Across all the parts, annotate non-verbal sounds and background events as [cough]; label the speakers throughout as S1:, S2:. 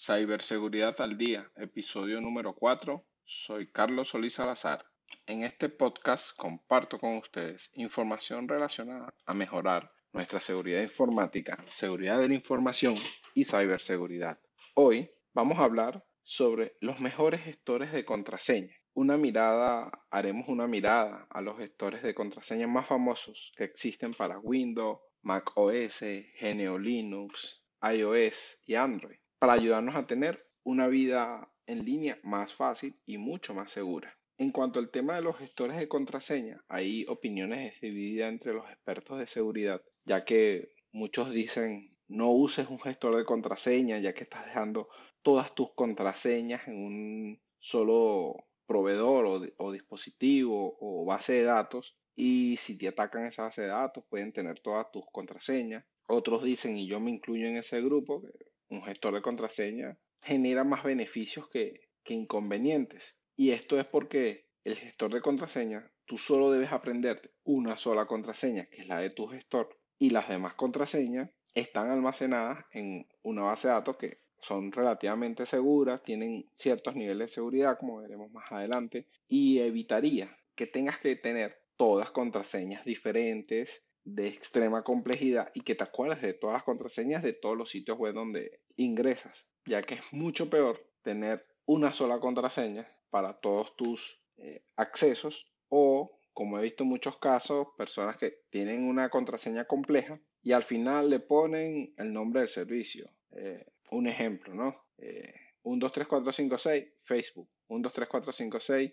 S1: Ciberseguridad al Día, episodio número 4. Soy Carlos Solís Salazar. En este podcast comparto con ustedes información relacionada a mejorar nuestra seguridad informática, seguridad de la información y ciberseguridad. Hoy vamos a hablar sobre los mejores gestores de contraseña. Una mirada, haremos una mirada a los gestores de contraseña más famosos que existen para Windows, Mac OS, GNU Linux, iOS y Android para ayudarnos a tener una vida en línea más fácil y mucho más segura. En cuanto al tema de los gestores de contraseña, hay opiniones divididas entre los expertos de seguridad, ya que muchos dicen no uses un gestor de contraseña, ya que estás dejando todas tus contraseñas en un solo proveedor o, o, dispositivo o base de datos y si te atacan esa base de datos pueden tener todas tus contraseñas. Otros dicen, y yo me incluyo en ese grupo, un gestor de contraseña genera más beneficios que, inconvenientes. Y esto es porque el gestor de contraseña, tú solo debes aprender una sola contraseña, que es la de tu gestor, y las demás contraseñas están almacenadas en una base de datos que son relativamente seguras, tienen ciertos niveles de seguridad, como veremos más adelante, y evitaría que tengas que tener todas contraseñas diferentes de extrema complejidad y que te acuerdes de todas las contraseñas de todos los sitios web donde ingresas, ya que es mucho peor tener una sola contraseña para todos tus eh, accesos o, como he visto en muchos casos, personas que tienen una contraseña compleja y al final le ponen el nombre del servicio. Eh, un ejemplo, ¿no? Eh, 1, 2, 3, 4, 5, 6, Facebook. 1, 2, 3, 4, 5, 6,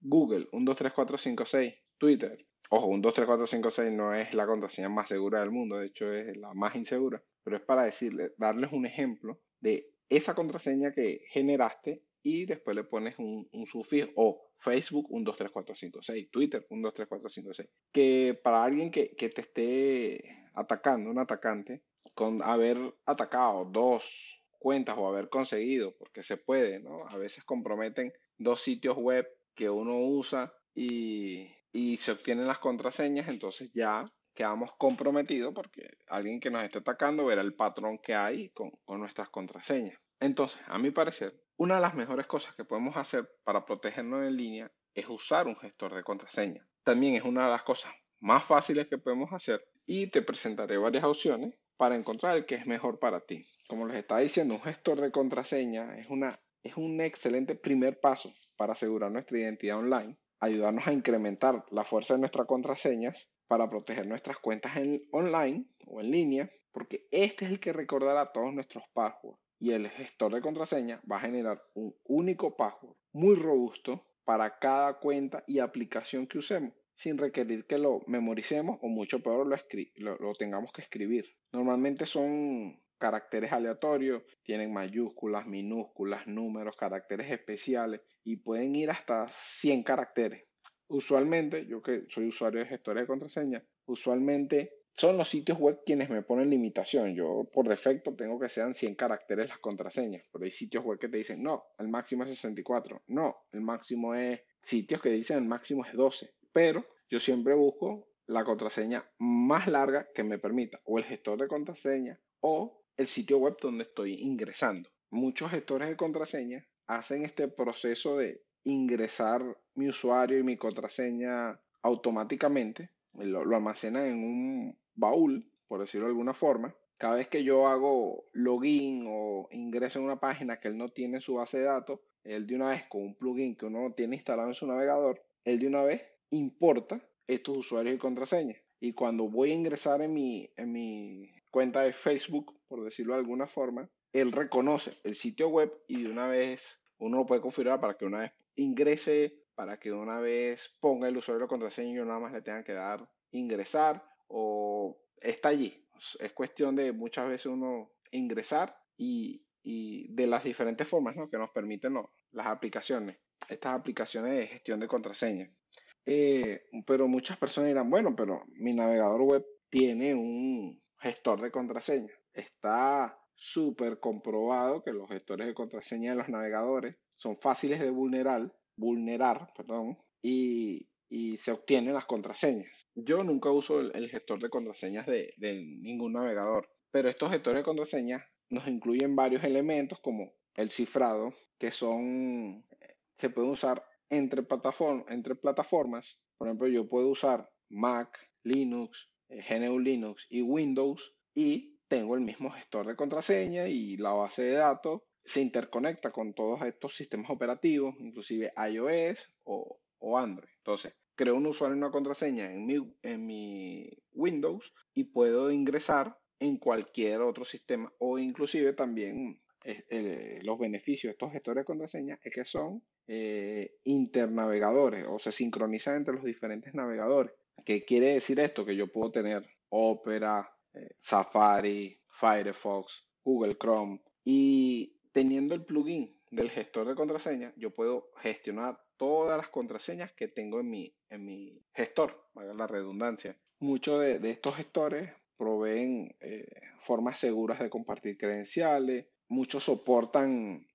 S1: Google. 1, 2, 3, 4, 5, 6, Twitter. Ojo, un 2, 3, 4, 5, 6 no es la contraseña más segura del mundo, de hecho es la más insegura, pero es para decirles, darles un ejemplo de esa contraseña que generaste y después le pones un, sufijo o Facebook 1, 2, 3, 4, 5, 6, Twitter 1, 2, 3, 4, 5, 6. Que para alguien que, que te esté atacando, un atacante, con haber atacado dos cuentas o haber conseguido, porque se puede, ¿no? A veces comprometen dos sitios web que uno usa y y se obtienen las contraseñas, entonces ya quedamos comprometidos porque alguien que nos esté atacando verá el patrón que hay con, nuestras contraseñas. Entonces, a mi parecer, una de las mejores cosas que podemos hacer para protegernos en línea es usar un gestor de contraseña. También es una de las cosas más fáciles que podemos hacer y te presentaré varias opciones para encontrar el que es mejor para ti. Como les estaba diciendo, un gestor de contraseña es, una, es un excelente primer paso para asegurar nuestra identidad online ayudarnos a incrementar la fuerza de nuestras contraseñas para proteger nuestras cuentas en online o en línea, porque este es el que recordará todos nuestros passwords. Y el gestor de contraseña va a generar un único password muy robusto para cada cuenta y aplicación que usemos, sin requerir que lo memoricemos o mucho peor lo, lo tengamos que escribir. Normalmente son caracteres aleatorios, tienen mayúsculas, minúsculas, números, caracteres especiales y pueden ir hasta 100 caracteres. Usualmente, yo que soy usuario de gestores de contraseña, usualmente son los sitios web quienes me ponen limitación. Yo por defecto tengo que sean 100 caracteres las contraseñas, pero hay sitios web que te dicen, no, el máximo es 64. No, el máximo es, sitios que dicen el máximo es 12. Pero yo siempre busco la contraseña más larga que me permita, o el gestor de contraseña, o el sitio web donde estoy ingresando. Muchos gestores de contraseña hacen este proceso de ingresar mi usuario y mi contraseña automáticamente, lo, almacenan en un baúl, por decirlo de alguna forma. Cada vez que yo hago login o ingreso en una página que él no tiene en su base de datos, él de una vez con un plugin que uno tiene instalado en su navegador, él de una vez importa estos usuarios y contraseñas. Y cuando voy a ingresar en mi, en mi cuenta de Facebook, por decirlo de alguna forma, él reconoce el sitio web y de una vez uno lo puede configurar para que una vez ingrese, para que una vez ponga el usuario la contraseña y nada más le tenga que dar ingresar o está allí. Es cuestión de muchas veces uno ingresar y, de las diferentes formas que nos permiten las aplicaciones, estas aplicaciones de gestión de contraseña. Eh, pero muchas personas dirán, bueno, pero mi navegador web tiene un, gestor de contraseña. Está súper comprobado que los gestores de contraseña de los navegadores son fáciles de vulnerar, vulnerar perdón, y, se obtienen las contraseñas. Yo nunca uso el, gestor de contraseñas de, de, ningún navegador, pero estos gestores de contraseñas nos incluyen varios elementos como el cifrado, que son, se pueden usar entre, entre plataformas. Por ejemplo, yo puedo usar Mac, Linux, eh, GNU Linux y Windows y tengo el mismo gestor de contraseña y la base de datos se interconecta con todos estos sistemas operativos, inclusive iOS o, Android. Entonces, creo un usuario y una contraseña en mi, en mi Windows y puedo ingresar en cualquier otro sistema o inclusive también eh, los beneficios de estos gestores de contraseña es que son eh, internavegadores o se sincronizan entre los diferentes navegadores. ¿Qué quiere decir esto? Que yo puedo tener Opera, Safari, Firefox, Google Chrome y teniendo el plugin del gestor de contraseña, yo puedo gestionar todas las contraseñas que tengo en mi, en mi gestor, valga la redundancia. Muchos de, estos gestores proveen eh, formas seguras de compartir credenciales, muchos soportan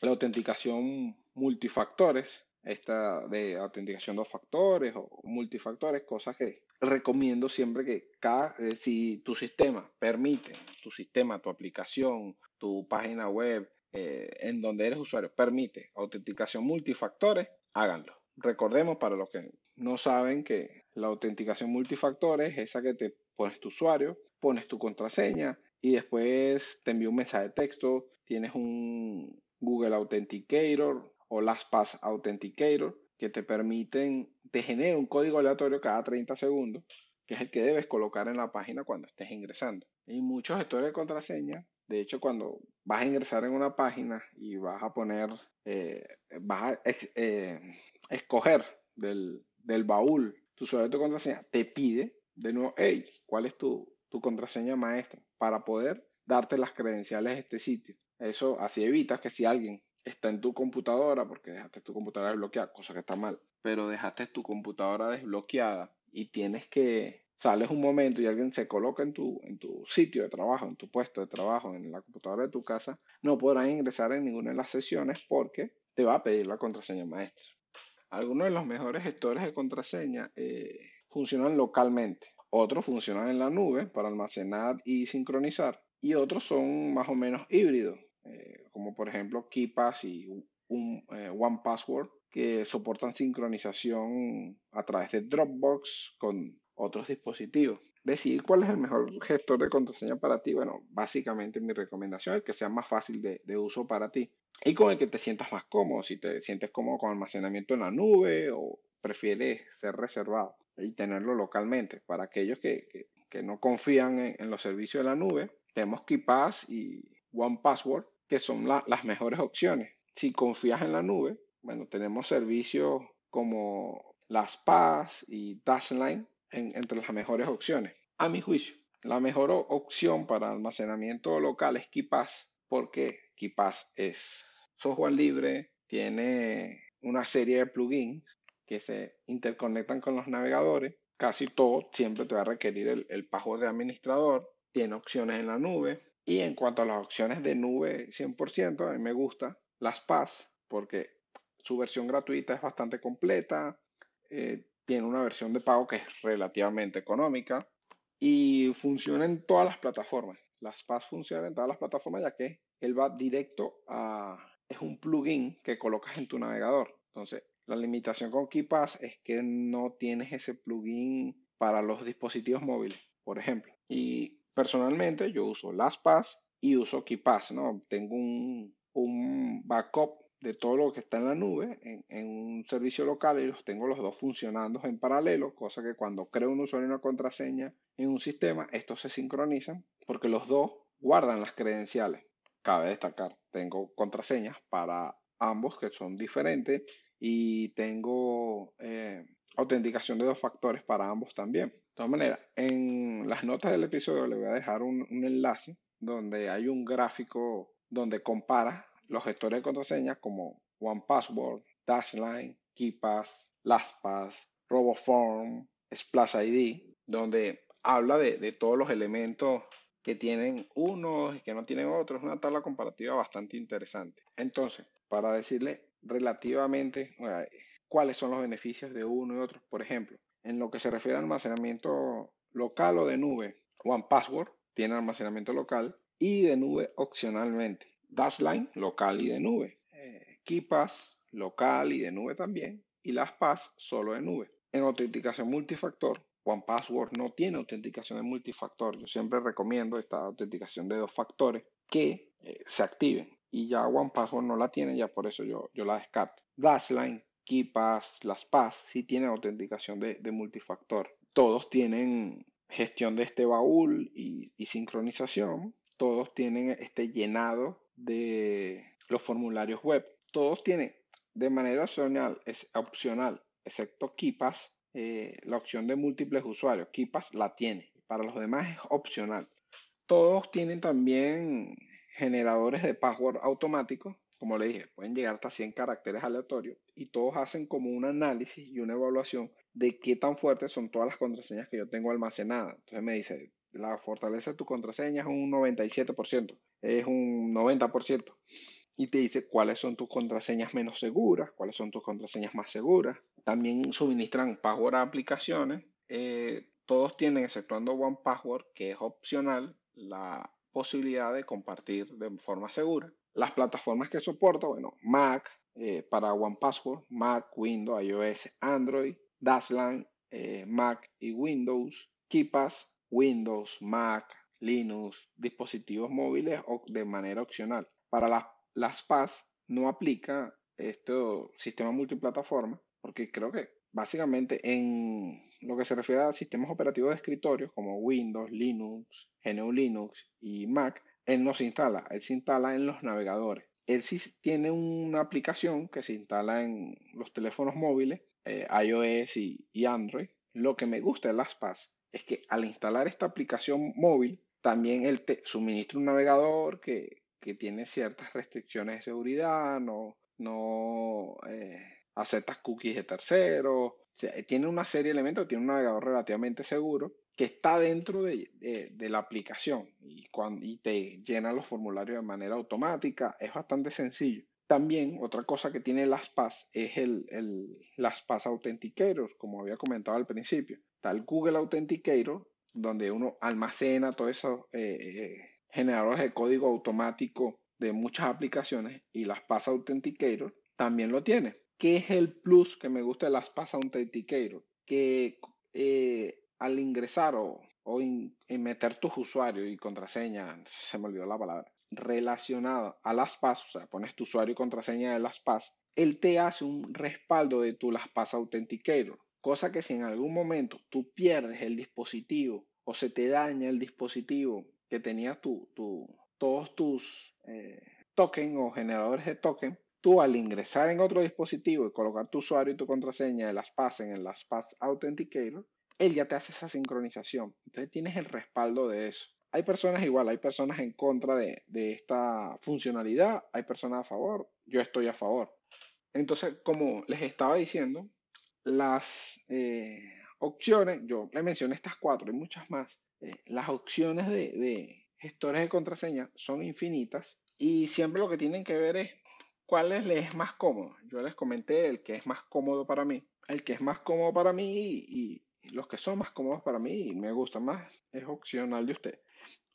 S1: la autenticación multifactores, esta de autenticación dos factores o multifactores, cosas que recomiendo siempre que cada, eh, si tu sistema permite, tu sistema, tu aplicación, tu página web, eh, en donde eres usuario, permite autenticación multifactores, háganlo. Recordemos para los que no saben que la autenticación multifactores es esa que te pones tu usuario, pones tu contraseña y después te envía un mensaje de texto, tienes un Google Authenticator o LastPass Authenticator que te permiten, te genera un código aleatorio cada 30 segundos, que es el que debes colocar en la página cuando estés ingresando. Y muchos gestores de contraseña, de hecho, cuando vas a ingresar en una página y vas a poner, eh, vas a eh, escoger del, del baúl tu usuario de contraseña, te pide de nuevo, hey, ¿cuál es tu, tu contraseña maestra? Para poder darte las credenciales de este sitio. Eso así evitas que si alguien está en tu computadora porque dejaste tu computadora desbloqueada, cosa que está mal, pero dejaste tu computadora desbloqueada y tienes que, sales un momento y alguien se coloca en tu, en tu sitio de trabajo, en tu puesto de trabajo, en la computadora de tu casa, no podrás ingresar en ninguna de las sesiones porque te va a pedir la contraseña maestra. Algunos de los mejores gestores de contraseña eh, funcionan localmente, otros funcionan en la nube para almacenar y sincronizar y otros son más o menos híbridos, eh, como por ejemplo KeePass y un, eh, que soportan sincronización a través de Dropbox con otros dispositivos. Decidir cuál es el mejor gestor de contraseña para ti, bueno, básicamente mi recomendación es que sea más fácil de, uso para ti y con el que te sientas más cómodo, si te sientes cómodo con almacenamiento en la nube o prefieres ser reservado y tenerlo localmente. Para aquellos que, que, que no confían en, en, los servicios de la nube, tenemos KeePass y OnePassword que son las mejores opciones. Si confías en la nube, bueno, tenemos servicios como las PAS y Dashline entre las mejores opciones. A mi juicio, la mejor opción para almacenamiento local es KeePass, porque KeePass es software libre, tiene una serie de plugins que se interconectan con los navegadores. Casi todo siempre te va a requerir el, el password de administrador. Tiene opciones en la nube, y en cuanto a las opciones de nube 100%, a mí me gusta las PAS porque su versión gratuita es bastante completa, eh, tiene una versión de pago que es relativamente económica y funciona en todas las plataformas. Las PAS funcionan en todas las plataformas ya que él va directo a... es un plugin que colocas en tu navegador. Entonces, la limitación con KeyPass es que no tienes ese plugin para los dispositivos móviles, por ejemplo. Y Personalmente yo uso LastPass y uso KeePass, ¿no? Tengo un, un backup de todo lo que está en la nube en, en, un servicio local y los tengo los dos funcionando en paralelo, cosa que cuando creo un usuario y una contraseña en un sistema, estos se sincronizan porque los dos guardan las credenciales. Cabe destacar, tengo contraseñas para ambos que son diferentes y tengo autenticación de dos factores para ambos también. De todas maneras, en las notas del episodio le voy a dejar un, enlace donde hay un gráfico donde compara los gestores de contraseñas como OnePassword, Dashline, KeePass, LastPass, RoboForm, Splash ID, donde habla de, de todos los elementos que tienen unos y que no tienen otros. Una tabla comparativa bastante interesante. Entonces, para decirle relativamente, cuáles son los beneficios de uno y otro. Por ejemplo, en lo que se refiere a almacenamiento local o de nube, OnePassword tiene almacenamiento local y de nube opcionalmente. Dashlane local y de nube. Eh, KeePass local y de nube también. Y las PAS solo de nube. En autenticación multifactor, OnePassword no tiene autenticación de multifactor. Yo siempre recomiendo esta autenticación de dos factores que eh, se activen. Y ya OnePassword no la tiene, ya por eso yo, yo la descarto. Dashlane, KeePass, las PAS sí tienen autenticación de, multifactor. Todos tienen gestión de este baúl y, y sincronización. Todos tienen este llenado de los formularios web. Todos tienen de manera opcional, es opcional, excepto KeePass, eh, la opción de múltiples usuarios. KeePass la tiene. Para los demás es opcional. Todos tienen también generadores de password automáticos. Como le dije, pueden llegar hasta 100 caracteres aleatorios y todos hacen como un análisis y una evaluación de qué tan fuertes son todas las contraseñas que yo tengo almacenadas. Entonces me dice, la fortaleza de tu contraseña es un 97%, es un 90%. Y te dice cuáles son tus contraseñas menos seguras, cuáles son tus contraseñas más seguras. También suministran password a aplicaciones. Eh, todos tienen, exceptuando One Password, que es opcional, la posibilidad de compartir de forma segura. Las plataformas que soporta, bueno, Mac eh, para One Password, Mac, Windows, iOS, Android, Dashlane, eh, Mac y Windows, KeePass, Windows, Mac, Linux, dispositivos móviles o de manera opcional. Para las, PAS no aplica este sistema multiplataforma porque creo que básicamente en lo que se refiere a sistemas operativos de escritorio como Windows, Linux, GNU Linux y Mac, él no se instala, él se instala en los navegadores. Él sí tiene una aplicación que se instala en los teléfonos móviles, eh, iOS y, Android. Lo que me gusta de las PAS es que al instalar esta aplicación móvil, también él te suministra un navegador que, tiene ciertas restricciones de seguridad, no, no eh, aceptas cookies de terceros, tiene una serie de elementos, tiene un navegador relativamente seguro está dentro de, la aplicación y, cuando, y te llena los formularios de manera automática, es bastante sencillo. También otra cosa que tiene las PAS es el, el las PAS Authenticator, como había comentado al principio. Está el Google Authenticator, donde uno almacena todos esos eh, eh, generadores de código automático de muchas aplicaciones y las PAS Authenticator también lo tiene. ¿Qué es el plus que me gusta de las PAS Authenticator? Que eh, al ingresar o, o meter tus usuarios y contraseña, se me olvidó la palabra, relacionado a las PAS, o sea, pones tu usuario y contraseña de las PAS, él te hace un respaldo de tu LastPass Authenticator. Cosa que si en algún momento tú pierdes el dispositivo o se te daña el dispositivo que tenía tu, todos tus eh, tokens o generadores de token, tú al ingresar en otro dispositivo y colocar tu usuario y tu contraseña de las PAS en el LastPass Authenticator, él ya te hace esa sincronización. Entonces tienes el respaldo de eso. Hay personas igual, hay personas en contra de, esta funcionalidad, hay personas a favor, yo estoy a favor. Entonces, como les estaba diciendo, las eh, opciones, yo les mencioné estas cuatro y muchas más, eh, las opciones de, de, gestores de contraseña son infinitas y siempre lo que tienen que ver es cuál les es más cómodo. Yo les comenté el que es más cómodo para mí. El que es más cómodo para mí y los que son más cómodos para mí y me gustan más es opcional de usted.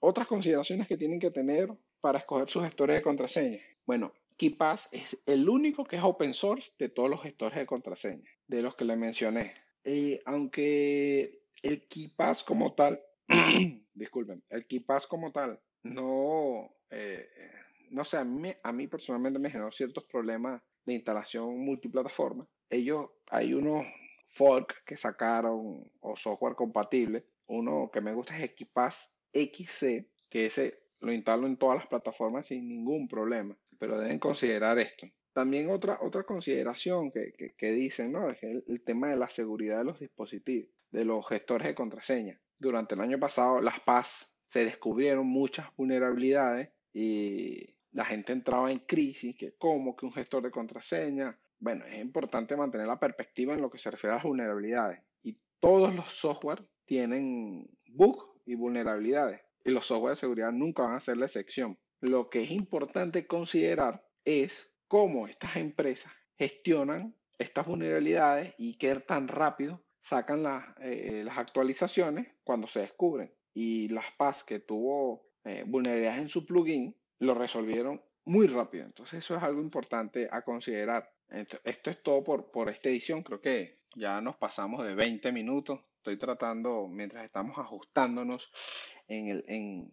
S1: Otras consideraciones que tienen que tener para escoger sus gestores de contraseña. Bueno, KeePass es el único que es open source de todos los gestores de contraseña, de los que le mencioné. Eh, aunque el KeePass como tal, [clears throat] disculpen, el KeePass como tal, no, eh, no sé, a mí, a mí personalmente me generó ciertos problemas de instalación multiplataforma. Ellos, hay unos fork que sacaron o software compatible. Uno que me gusta es KeePass XC, que ese lo instalo en todas las plataformas sin ningún problema, pero deben considerar esto. También otra, otra consideración que, que, dicen, ¿no? Es el, tema de la seguridad de los dispositivos, de los gestores de contraseña. Durante el año pasado, las PAS se descubrieron muchas vulnerabilidades y la gente entraba en crisis, que como que un gestor de contraseña. Bueno, es importante mantener la perspectiva en lo que se refiere a las vulnerabilidades. Y todos los software tienen bugs y vulnerabilidades. Y los software de seguridad nunca van a ser la excepción. Lo que es importante considerar es cómo estas empresas gestionan estas vulnerabilidades y qué tan rápido sacan las, eh, actualizaciones cuando se descubren. Y las PAS que tuvo eh, vulnerabilidades en su plugin, lo resolvieron muy rápido. Entonces eso es algo importante a considerar. Esto, es todo por, por esta edición. Creo que ya nos pasamos de 20 minutos. Estoy tratando, mientras estamos ajustándonos en el, en,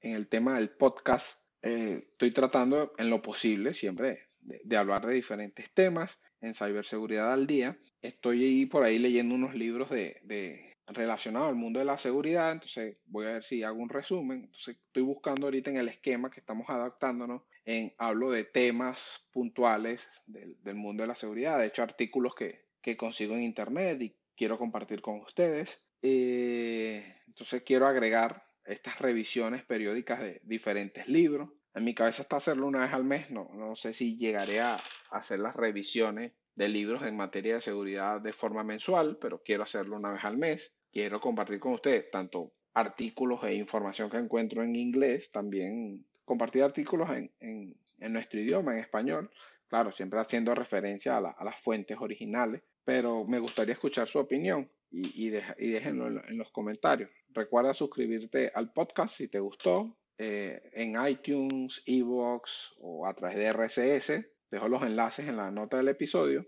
S1: en el tema del podcast, eh, estoy tratando en lo posible siempre de, hablar de diferentes temas en ciberseguridad al día. Estoy ahí por ahí leyendo unos libros de, de relacionados al mundo de la seguridad, entonces voy a ver si hago un resumen. Entonces estoy buscando ahorita en el esquema que estamos adaptándonos, en hablo de temas puntuales del, mundo de la seguridad, de hecho artículos que, que consigo en internet y quiero compartir con ustedes. Eh, entonces quiero agregar estas revisiones periódicas de diferentes libros. En mi cabeza está hacerlo una vez al mes, no, no sé si llegaré a hacer las revisiones de libros en materia de seguridad de forma mensual, pero quiero hacerlo una vez al mes. Quiero compartir con ustedes tanto artículos e información que encuentro en inglés, también compartir artículos en, en, nuestro idioma, en español, claro, siempre haciendo referencia a, la, a, las fuentes originales, pero me gustaría escuchar su opinión y, y, de, déjenlo en, en, los comentarios. Recuerda suscribirte al podcast si te gustó eh, en iTunes, Evox o a través de RSS. Dejo los enlaces en la nota del episodio.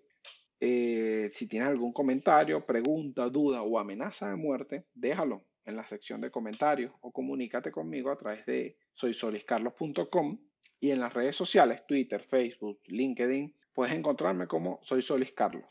S1: Eh, si tienes algún comentario, pregunta, duda o amenaza de muerte, déjalo en la sección de comentarios o comunícate conmigo a través de soysoliscarlos.com y en las redes sociales, Twitter, Facebook, LinkedIn, puedes encontrarme como Soy Solis Carlos.